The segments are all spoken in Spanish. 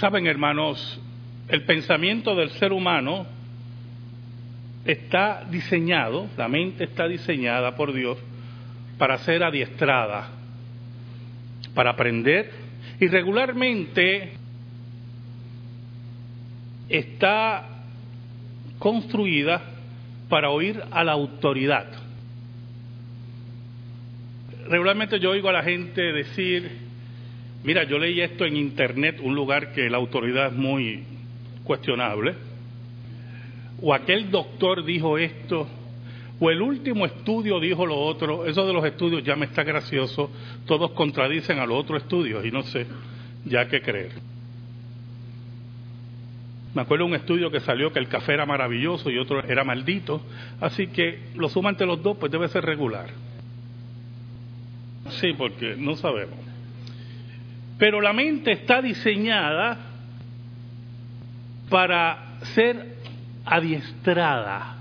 Saben, hermanos, el pensamiento del ser humano está diseñado, la mente está diseñada por Dios para ser adiestrada, para aprender y regularmente está construida para oír a la autoridad. Regularmente yo oigo a la gente decir, mira, yo leí esto en internet, un lugar que la autoridad es muy cuestionable, o aquel doctor dijo esto, o el último estudio dijo lo otro, eso de los estudios ya me está gracioso, todos contradicen a los otros estudios y no sé ya qué creer. Me acuerdo de un estudio que salió que el café era maravilloso y otro era maldito, así que lo suma entre los dos, pues debe ser regular. Sí, porque no sabemos. Pero la mente está diseñada para ser adiestrada,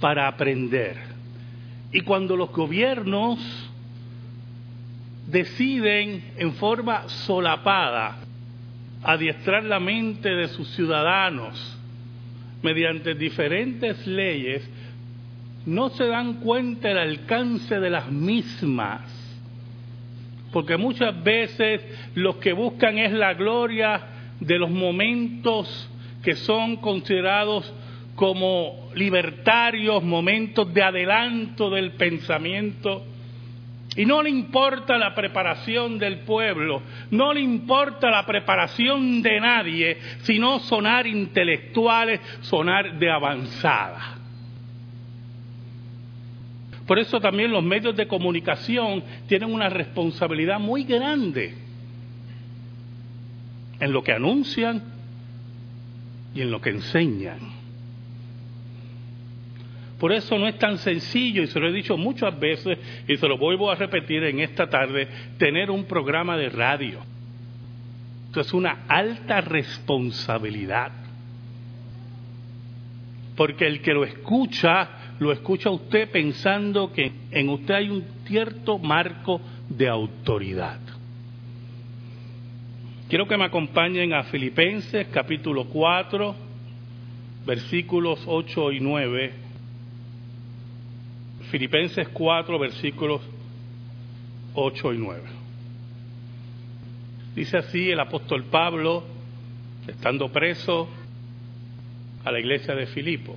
para aprender. Y cuando los gobiernos deciden en forma solapada adiestrar la mente de sus ciudadanos mediante diferentes leyes, no se dan cuenta del alcance de las mismas. Porque muchas veces los que buscan es la gloria de los momentos que son considerados como libertarios, momentos de adelanto del pensamiento y no le importa la preparación del pueblo, no le importa la preparación de nadie, sino sonar intelectuales, sonar de avanzada. Por eso también los medios de comunicación tienen una responsabilidad muy grande en lo que anuncian y en lo que enseñan. Por eso no es tan sencillo, y se lo he dicho muchas veces, y se lo vuelvo a repetir en esta tarde, tener un programa de radio. Esto es una alta responsabilidad. Porque el que lo escucha, lo escucha usted pensando que en usted hay un cierto marco de autoridad. Quiero que me acompañen a Filipenses capítulo 4, versículos 8 y 9 Filipenses 4, versículos 8 y 9. Dice así el apóstol Pablo, estando preso a la iglesia de Filipo.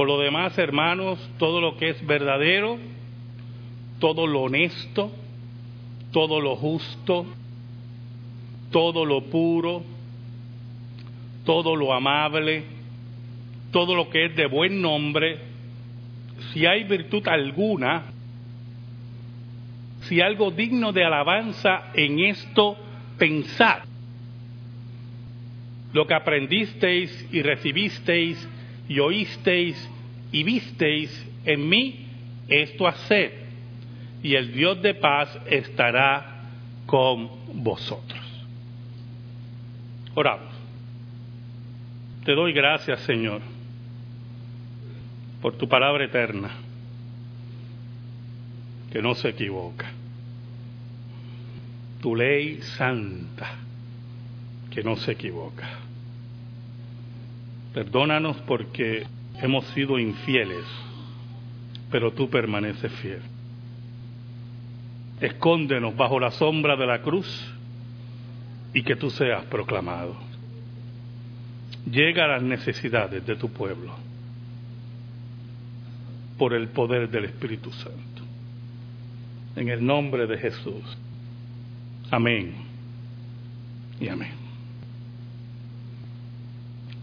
Por lo demás, hermanos, todo lo que es verdadero, todo lo honesto, todo lo justo, todo lo puro, todo lo amable, todo lo que es de buen nombre, si hay virtud alguna, si algo digno de alabanza en esto, pensad. Lo que aprendisteis y recibisteis y oísteis y visteis en mí, esto haced, y el Dios de paz estará con vosotros. Oramos. Te doy gracias, Señor por tu palabra eterna, que no se equivoca. Tu ley santa, que no se equivoca. Perdónanos porque hemos sido infieles, pero tú permaneces fiel. Escóndenos bajo la sombra de la cruz y que tú seas proclamado. Llega a las necesidades de tu pueblo por el poder del Espíritu Santo. En el nombre de Jesús. Amén. Y amén.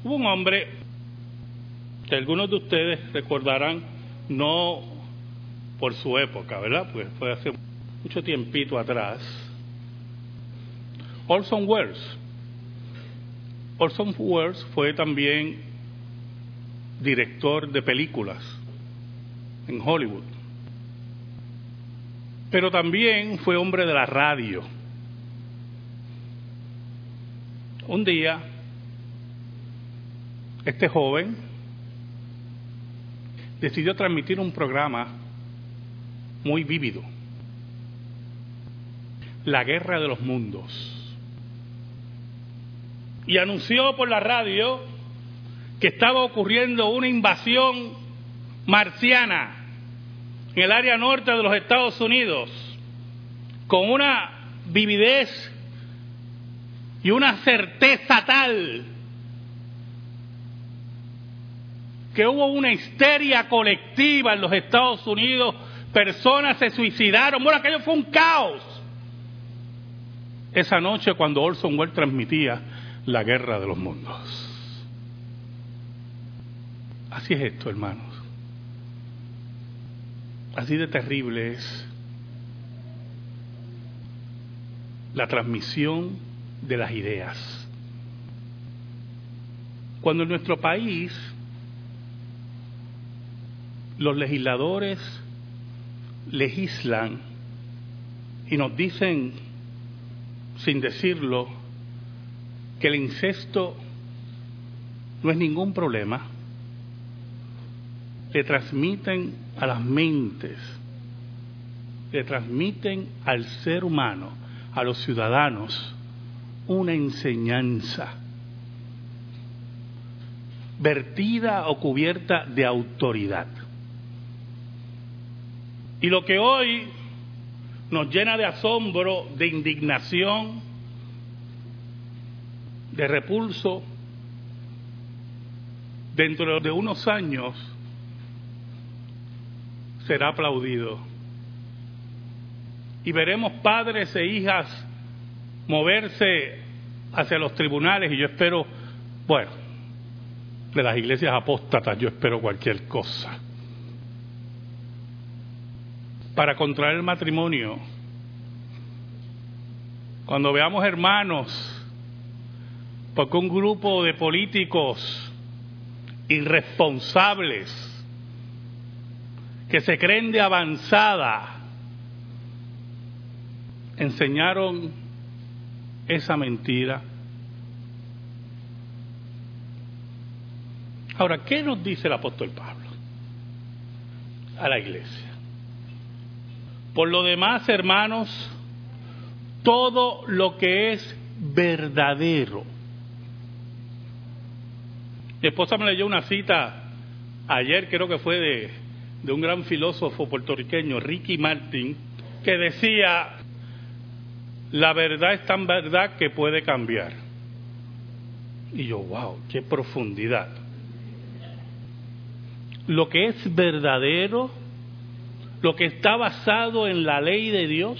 Hubo un hombre que algunos de ustedes recordarán, no por su época, ¿verdad? Pues fue hace mucho tiempito atrás. Orson Welles. Orson Welles fue también director de películas en Hollywood. Pero también fue hombre de la radio. Un día, este joven decidió transmitir un programa muy vívido, La Guerra de los Mundos. y anunció por la radio que estaba ocurriendo una invasión marciana en el área norte de los Estados Unidos, con una vividez y una certeza tal que hubo una histeria colectiva en los Estados Unidos, personas se suicidaron, bueno, aquello fue un caos. Esa noche cuando Orson Welles transmitía la guerra de los mundos. Así es esto, hermanos. Así de terrible es la transmisión de las ideas. Cuando en nuestro país los legisladores legislan y nos dicen, sin decirlo, que el incesto no es ningún problema, le transmiten a las mentes, le transmiten al ser humano, a los ciudadanos, una enseñanza vertida o cubierta de autoridad. Y lo que hoy nos llena de asombro, de indignación, de repulso, dentro de unos años será aplaudido. Y veremos padres e hijas moverse hacia los tribunales y yo espero, bueno, de las iglesias apóstatas yo espero cualquier cosa. Para contraer el matrimonio, cuando veamos hermanos, porque un grupo de políticos irresponsables que se creen de avanzada enseñaron esa mentira. Ahora, ¿qué nos dice el apóstol Pablo a la iglesia? Por lo demás, hermanos, todo lo que es verdadero. Mi esposa me leyó una cita ayer, creo que fue de, un gran filósofo puertorriqueño, Ricky Martin, que decía, la verdad es tan verdad que puede cambiar. Y yo, wow, qué profundidad. Lo que es verdadero, lo que está basado en la ley de Dios,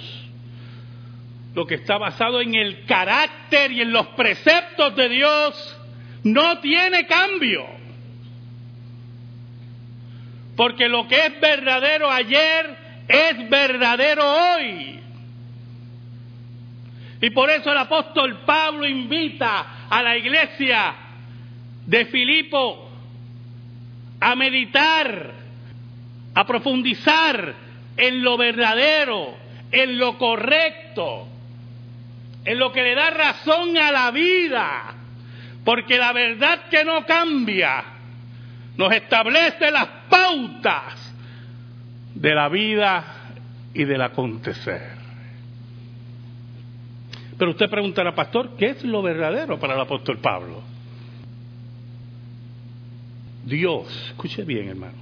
lo que está basado en el carácter y en los preceptos de Dios, no tiene cambio. Porque lo que es verdadero ayer es verdadero hoy. Y por eso el apóstol Pablo invita a la iglesia de Filipo a meditar, a profundizar en lo verdadero, en lo correcto, en lo que le da razón a la vida, porque la verdad que no cambia nos establece las pautas de la vida y del acontecer. Pero usted preguntará, pastor, ¿qué es lo verdadero para el apóstol Pablo? Dios, escuche bien hermano,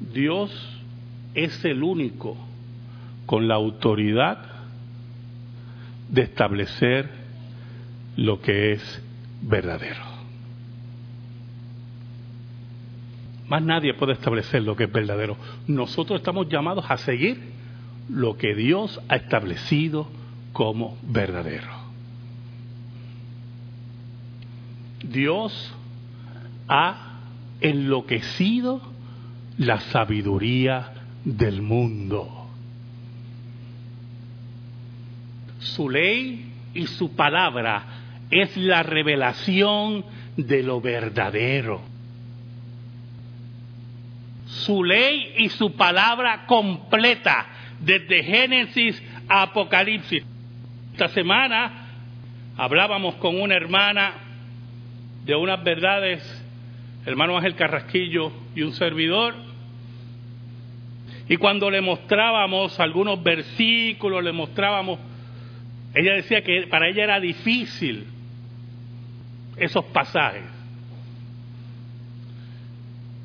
Dios es el único con la autoridad de establecer lo que es verdadero. Más nadie puede establecer lo que es verdadero. Nosotros estamos llamados a seguir lo que Dios ha establecido como verdadero. Dios ha enloquecido la sabiduría del mundo. Su ley y su palabra es la revelación de lo verdadero. Su ley y su palabra completa, desde Génesis a Apocalipsis. Esta semana hablábamos con una hermana de unas verdades, hermano Ángel Carrasquillo y un servidor, y cuando le mostrábamos algunos versículos, le mostrábamos, ella decía que para ella era difícil esos pasajes.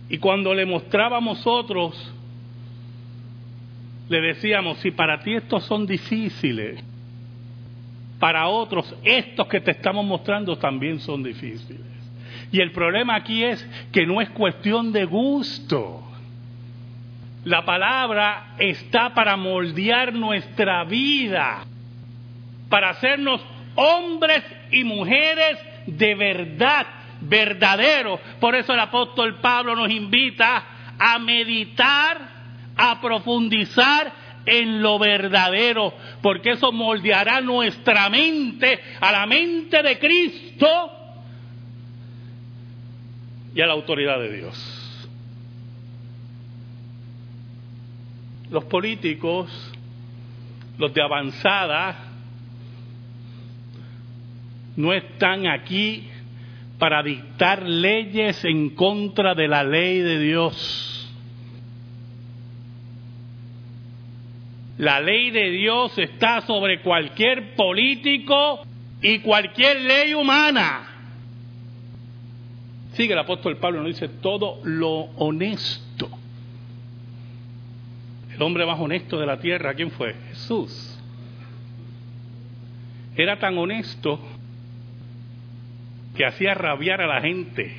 Y cuando le mostrábamos otros, le decíamos, si para ti estos son difíciles, para otros estos que te estamos mostrando también son difíciles. Y el problema aquí es que no es cuestión de gusto. La palabra está para moldear nuestra vida, para hacernos hombres y mujeres de verdad, verdaderos. Por eso el apóstol Pablo nos invita a meditar, a profundizar en lo verdadero, porque eso moldeará nuestra mente a la mente de Cristo y a la autoridad de Dios. Los políticos, los de avanzada, no están aquí para dictar leyes en contra de la ley de Dios. La ley de Dios está sobre cualquier político y cualquier ley humana. Sigue el apóstol Pablo, nos dice todo lo honesto. El hombre más honesto de la tierra, ¿quién fue? Jesús. Era tan honesto que hacía rabiar a la gente.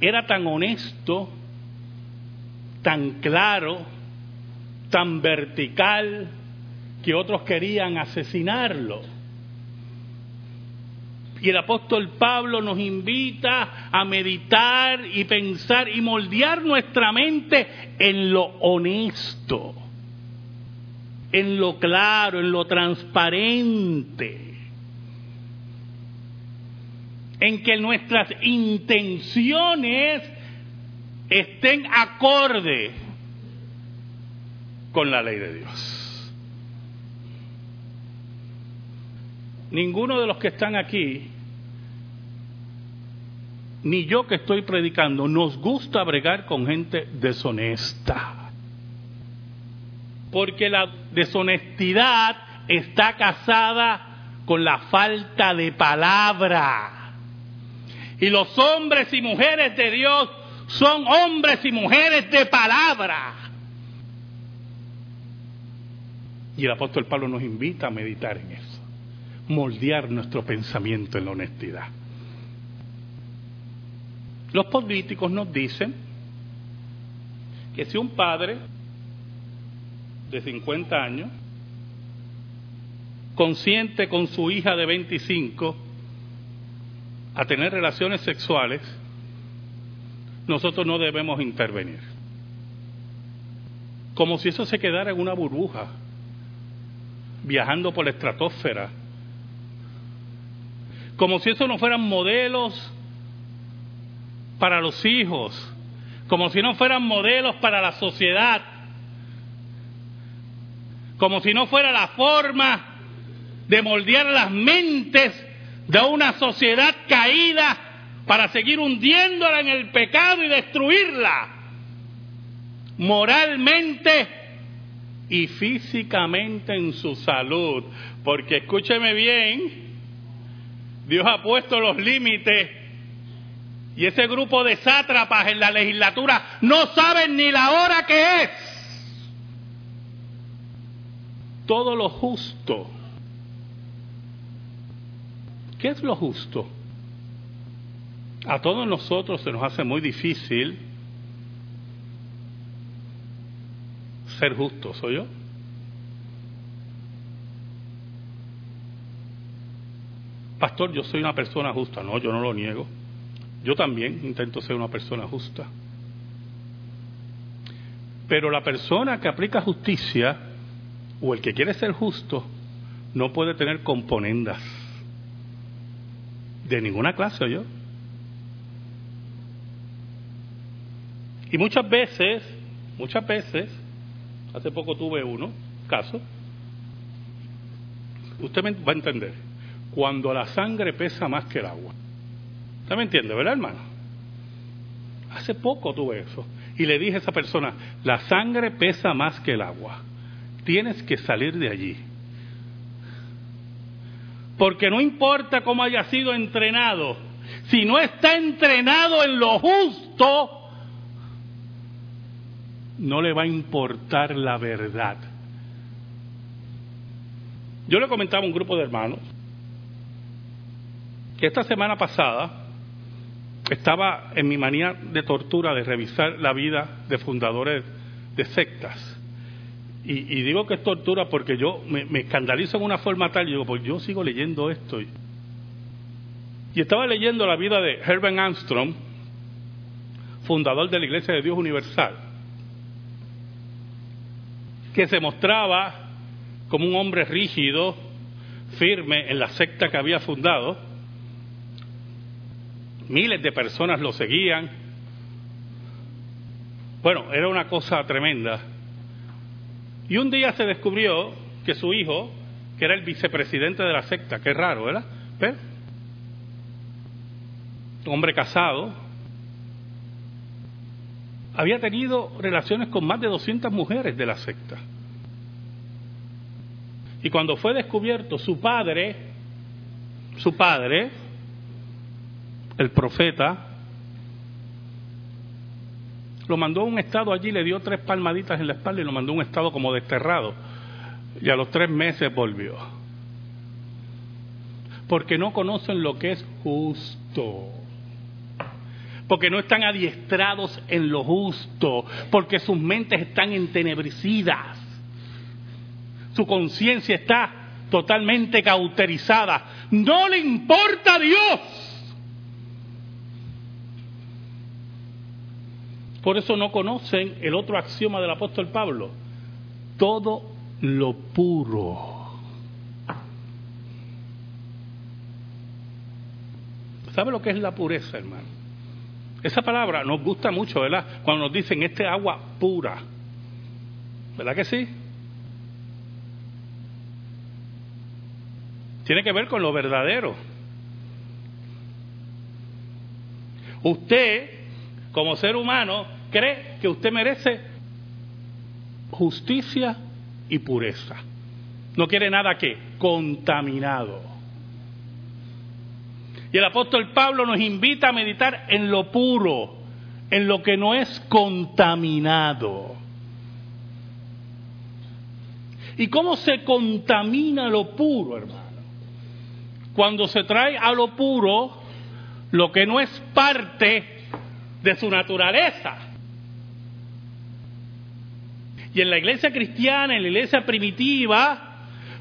Era tan honesto, tan claro, tan vertical, que otros querían asesinarlo. Y el apóstol Pablo nos invita a meditar y pensar y moldear nuestra mente en lo honesto, en lo claro, en lo transparente en que nuestras intenciones estén acorde con la ley de Dios. Ninguno de los que están aquí, ni yo que estoy predicando, nos gusta bregar con gente deshonesta. Porque la deshonestidad está casada con la falta de palabra. Y los hombres y mujeres de Dios son hombres y mujeres de palabra. Y el apóstol Pablo nos invita a meditar en eso, moldear nuestro pensamiento en la honestidad. Los políticos nos dicen que si un padre de 50 años consiente con su hija de 25 a tener relaciones sexuales, nosotros no debemos intervenir. Como si eso se quedara en una burbuja, viajando por la estratosfera. Como si eso no fueran modelos para los hijos, como si no fueran modelos para la sociedad, como si no fuera la forma de moldear las mentes de una sociedad caída para seguir hundiéndola en el pecado y destruirla moralmente y físicamente en su salud. Porque escúcheme bien, Dios ha puesto los límites y ese grupo de sátrapas en la legislatura no saben ni la hora que es. Todo lo justo ¿Qué es lo justo? A todos nosotros se nos hace muy difícil ser justos, ¿soy yo? Pastor, yo soy una persona justa. No, yo no lo niego. Yo también intento ser una persona justa. Pero la persona que aplica justicia o el que quiere ser justo no puede tener componendas de ninguna clase, yo. Y muchas veces, muchas veces, hace poco tuve uno, caso, usted me va a entender, cuando la sangre pesa más que el agua. ¿Usted me entiende, verdad, hermano? Hace poco tuve eso. Y le dije a esa persona, la sangre pesa más que el agua. Tienes que salir de allí. Porque no importa cómo haya sido entrenado, si no está entrenado en lo justo, no le va a importar la verdad. Yo le comentaba a un grupo de hermanos esta semana pasada estaba en mi manía de tortura de revisar la vida de fundadores de sectas. Y, digo que es tortura porque yo me, escandalizo en una forma tal, y digo, pues yo sigo leyendo esto. Y estaba leyendo la vida de Herbert Armstrong, fundador de la Iglesia de Dios Universal, que se mostraba como un hombre rígido, firme en la secta que había fundado. Miles de personas lo seguían. Bueno, era una cosa tremenda. Y un día se descubrió que su hijo, que era el vicepresidente de la secta, es raro, ¿verdad? Hombre casado, había tenido relaciones con más de 200 mujeres de la secta. Y cuando fue descubierto, su padre, su padre, el profeta, lo mandó a un estado allí, le dio tres palmaditas en la espalda y lo mandó a un estado como desterrado. Y a los tres meses volvió. Porque no conocen lo que es justo. Porque no están adiestrados en lo justo. Porque sus mentes están entenebrecidas. Su conciencia está totalmente cauterizada. No le importa a Dios. Por eso no conocen el otro axioma del apóstol Pablo. Todo lo puro. ¿Sabe lo que es la pureza, hermano? Esa palabra nos gusta mucho, ¿verdad? Cuando nos dicen este agua pura. ¿Verdad que sí? Tiene que ver con lo verdadero. Usted como ser humano, cree que usted merece justicia y pureza. No quiere nada que contaminado. Y el apóstol Pablo nos invita a meditar en lo puro, en lo que no es contaminado. ¿Y cómo se contamina lo puro, hermano? Cuando se trae a lo puro lo que no es parte de su naturaleza. Y en la iglesia cristiana, en la iglesia primitiva,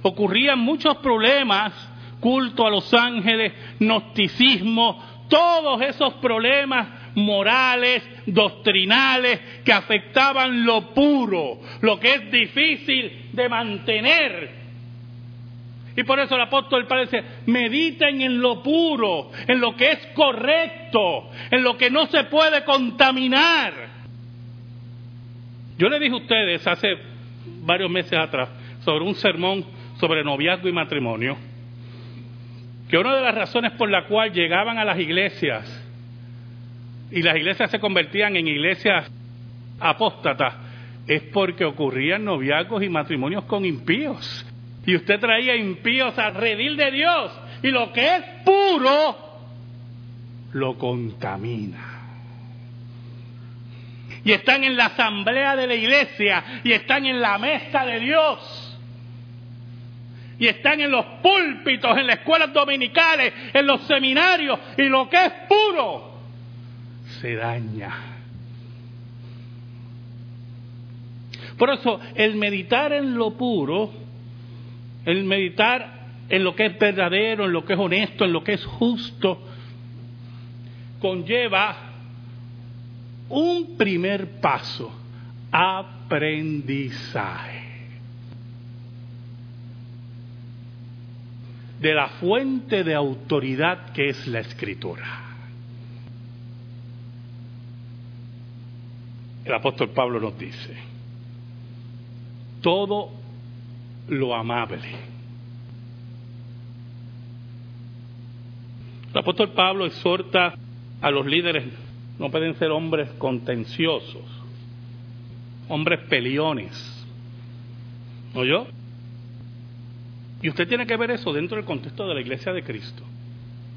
ocurrían muchos problemas, culto a los ángeles, gnosticismo, todos esos problemas morales, doctrinales, que afectaban lo puro, lo que es difícil de mantener y por eso el apóstol Pablo dice, mediten en lo puro, en lo que es correcto, en lo que no se puede contaminar. Yo le dije a ustedes hace varios meses atrás sobre un sermón sobre noviazgo y matrimonio, que una de las razones por la cual llegaban a las iglesias y las iglesias se convertían en iglesias apóstatas es porque ocurrían noviazgos y matrimonios con impíos. Y usted traía impíos a redil de Dios. Y lo que es puro, lo contamina. Y están en la asamblea de la iglesia. Y están en la mesa de Dios. Y están en los púlpitos, en las escuelas dominicales, en los seminarios. Y lo que es puro, se daña. Por eso, el meditar en lo puro el meditar en lo que es verdadero, en lo que es honesto, en lo que es justo, conlleva un primer paso, aprendizaje. de la fuente de autoridad que es la escritura. El apóstol Pablo nos dice, todo lo amable. El apóstol Pablo exhorta a los líderes, no pueden ser hombres contenciosos, hombres peliones. yo? Y usted tiene que ver eso dentro del contexto de la iglesia de Cristo.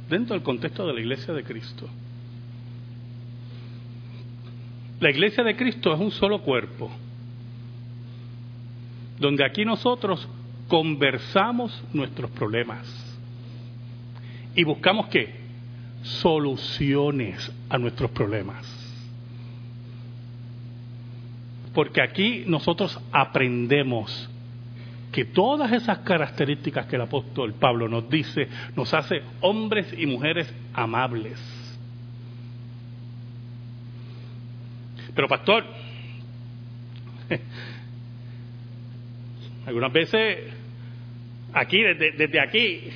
Dentro del contexto de la iglesia de Cristo. La iglesia de Cristo es un solo cuerpo, donde aquí nosotros conversamos nuestros problemas y buscamos qué? Soluciones a nuestros problemas. Porque aquí nosotros aprendemos que todas esas características que el apóstol Pablo nos dice nos hace hombres y mujeres amables Pero pastor, algunas veces aquí, desde, aquí,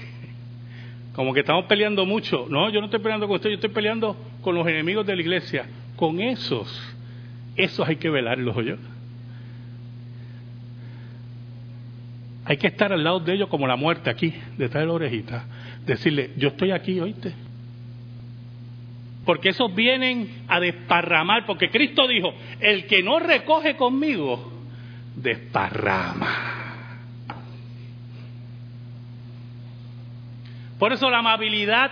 como que estamos peleando mucho. No, yo no estoy peleando con usted, yo estoy peleando con los enemigos de la iglesia. Con esos, esos hay que velarlos, yo. Hay que estar al lado de ellos como la muerte aquí, detrás de la orejita. Decirle, yo estoy aquí, oíste porque esos vienen a desparramar, porque Cristo dijo, el que no recoge conmigo, desparrama. Por eso la amabilidad,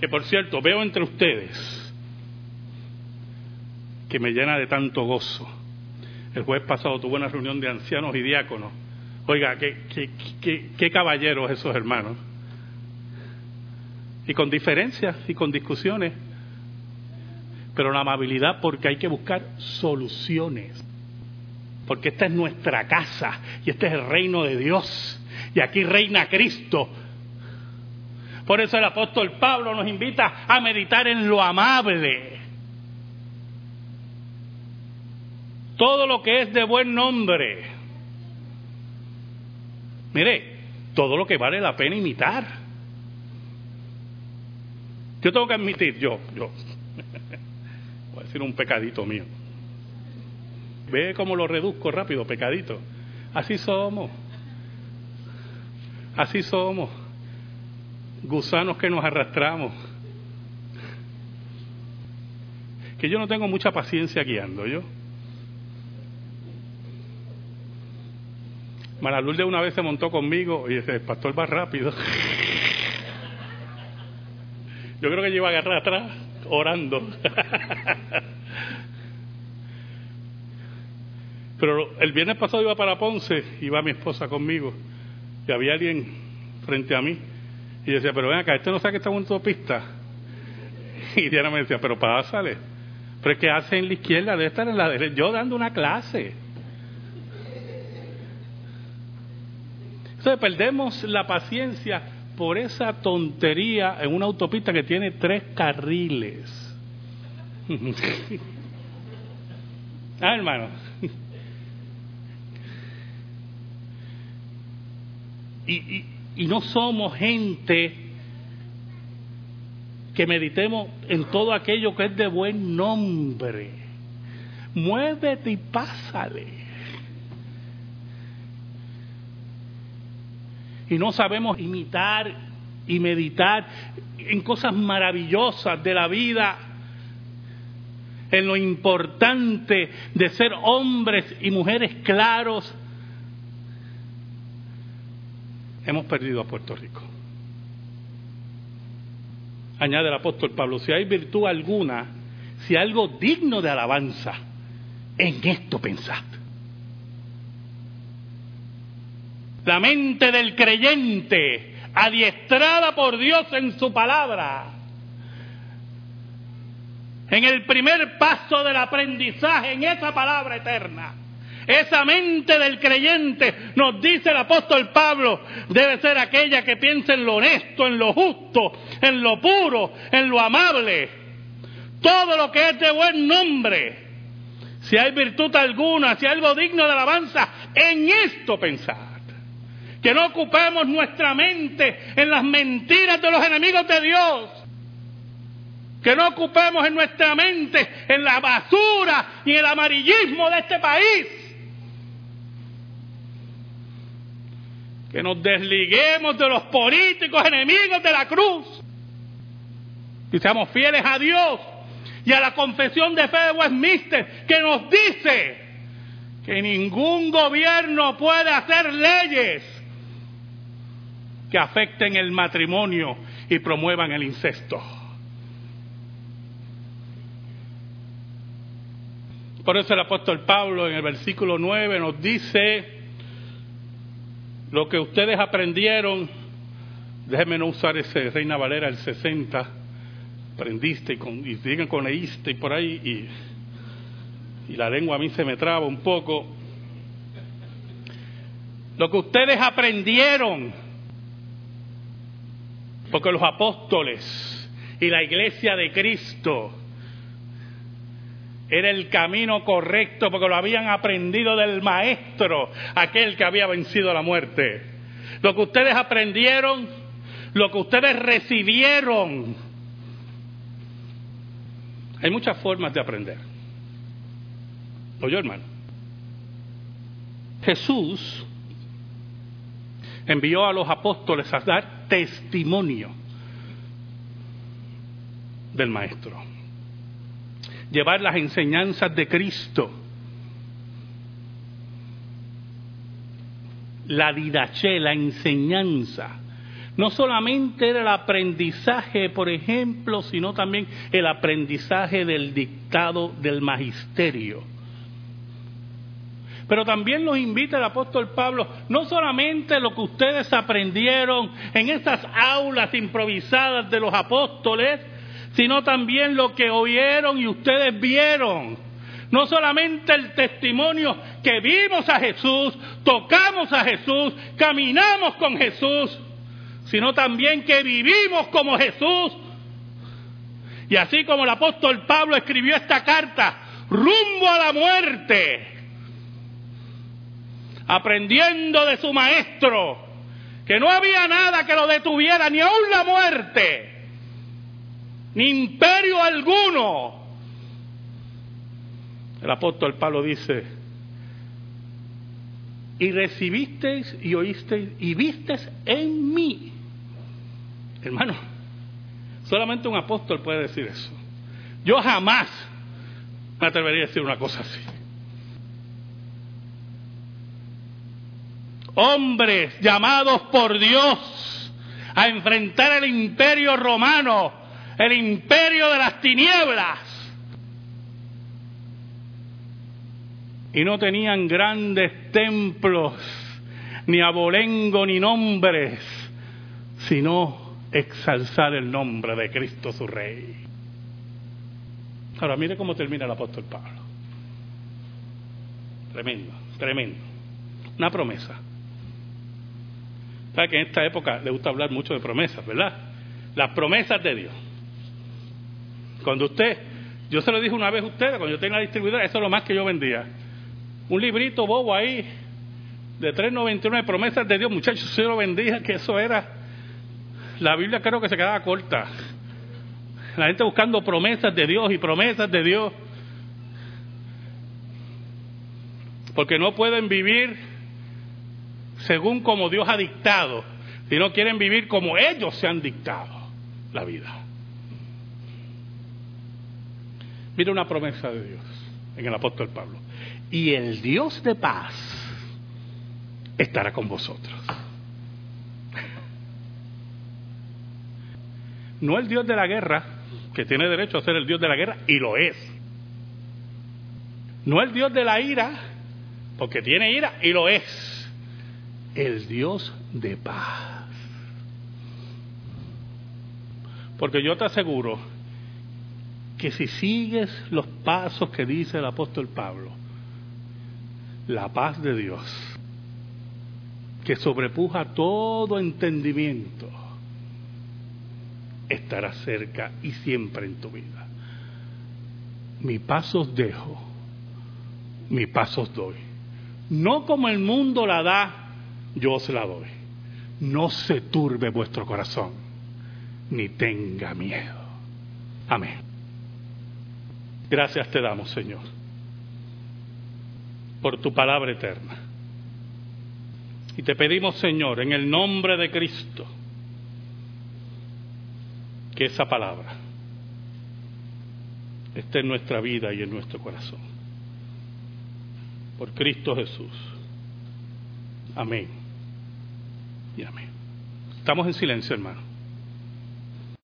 que por cierto veo entre ustedes, que me llena de tanto gozo. El jueves pasado tuve una reunión de ancianos y diáconos. Oiga, qué, qué, caballeros esos hermanos. Y con diferencias y con discusiones, pero la amabilidad porque hay que buscar soluciones. Porque esta es nuestra casa y este es el reino de Dios. Y aquí reina Cristo. Por eso el apóstol Pablo nos invita a meditar en lo amable. Todo lo que es de buen nombre. Mire, todo lo que vale la pena imitar. Yo tengo que admitir, yo, yo, Voy a decir un pecadito mío. Ve cómo lo reduzco rápido, pecadito. Así somos. Así somos. Gusanos que nos arrastramos. Que yo no tengo mucha paciencia guiando, yo. Maralul de una vez se montó conmigo y dice, el pastor va rápido. Yo creo que lleva a agarrar atrás orando. Pero el viernes pasado iba para Ponce, iba mi esposa conmigo, y había alguien frente a mí, y decía, pero ven acá, este no sabe que está en una autopista. Y Diana me decía, pero pásale. Pero es que hace en la izquierda, debe estar en la derecha. Yo dando una clase. Entonces perdemos la paciencia por esa tontería en una autopista que tiene tres carriles. ah, hermano. y, y no somos gente que meditemos en todo aquello que es de buen nombre. Muévete y pásale. y no sabemos imitar y meditar en cosas maravillosas de la vida, en lo importante de ser hombres y mujeres claros, hemos perdido a Puerto Rico. Añade el apóstol Pablo, si hay virtud alguna, si algo digno de alabanza, en esto pensad. La mente del creyente, adiestrada por Dios en su palabra. En el primer paso del aprendizaje, en esa palabra eterna. Esa mente del creyente, nos dice el apóstol Pablo, debe ser aquella que piensa en lo honesto, en lo justo, en lo puro, en lo amable. Todo lo que es de buen nombre. Si hay virtud alguna, si hay algo digno de alabanza, en esto pensar que no ocupemos nuestra mente en las mentiras de los enemigos de Dios, que no ocupemos en nuestra mente en la basura y el amarillismo de este país, que nos desliguemos de los políticos enemigos de la cruz y seamos fieles a Dios y a la confesión de fe de Westminster que nos dice que ningún gobierno puede hacer leyes que afecten el matrimonio y promuevan el incesto. Por eso el apóstol Pablo en el versículo 9 nos dice, lo que ustedes aprendieron, déjenme no usar ese Reina Valera el 60, aprendiste y, con, y digan con leíste y por ahí, y, y la lengua a mí se me traba un poco. Lo que ustedes aprendieron, porque los apóstoles y la iglesia de Cristo era el camino correcto porque lo habían aprendido del maestro, aquel que había vencido la muerte. Lo que ustedes aprendieron, lo que ustedes recibieron. Hay muchas formas de aprender. Oye, hermano. Jesús envió a los apóstoles a dar testimonio del maestro llevar las enseñanzas de Cristo. La didache, la enseñanza. No solamente era el aprendizaje, por ejemplo, sino también el aprendizaje del dictado del magisterio. Pero también nos invita el apóstol Pablo, no solamente lo que ustedes aprendieron en esas aulas improvisadas de los apóstoles, sino también lo que oyeron y ustedes vieron. No solamente el testimonio que vimos a Jesús, tocamos a Jesús, caminamos con Jesús, sino también que vivimos como Jesús. Y así como el apóstol Pablo escribió esta carta, rumbo a la muerte, aprendiendo de su maestro, que no había nada que lo detuviera, ni aun la muerte ni imperio alguno. El apóstol Pablo dice, y recibisteis y oísteis y visteis en mí. Hermano, solamente un apóstol puede decir eso. Yo jamás me atrevería a decir una cosa así. Hombres llamados por Dios a enfrentar el imperio romano el imperio de las tinieblas. Y no tenían grandes templos, ni abolengo, ni nombres, sino exalzar el nombre de Cristo su Rey. Ahora mire cómo termina el apóstol Pablo. Tremendo, tremendo. Una promesa. ¿Sabe que en esta época le gusta hablar mucho de promesas, verdad? Las promesas de Dios. Cuando usted, yo se lo dije una vez a ustedes, cuando yo tenía la distribuidora, eso es lo más que yo vendía. Un librito bobo ahí de 3.99 promesas de Dios, muchachos, se lo vendía, que eso era. La Biblia creo que se quedaba corta. La gente buscando promesas de Dios y promesas de Dios. Porque no pueden vivir según como Dios ha dictado, sino quieren vivir como ellos se han dictado la vida. Mira una promesa de Dios en el apóstol Pablo. Y el Dios de paz estará con vosotros. No el Dios de la guerra, que tiene derecho a ser el Dios de la guerra, y lo es. No el Dios de la ira, porque tiene ira, y lo es. El Dios de paz. Porque yo te aseguro que si sigues los pasos que dice el apóstol Pablo, la paz de Dios, que sobrepuja todo entendimiento, estará cerca y siempre en tu vida. Mi pasos dejo, mi pasos doy. No como el mundo la da, yo os la doy. No se turbe vuestro corazón, ni tenga miedo. Amén. Gracias te damos, Señor, por tu palabra eterna. Y te pedimos, Señor, en el nombre de Cristo, que esa palabra esté en nuestra vida y en nuestro corazón. Por Cristo Jesús. Amén. Y amén. Estamos en silencio, hermano.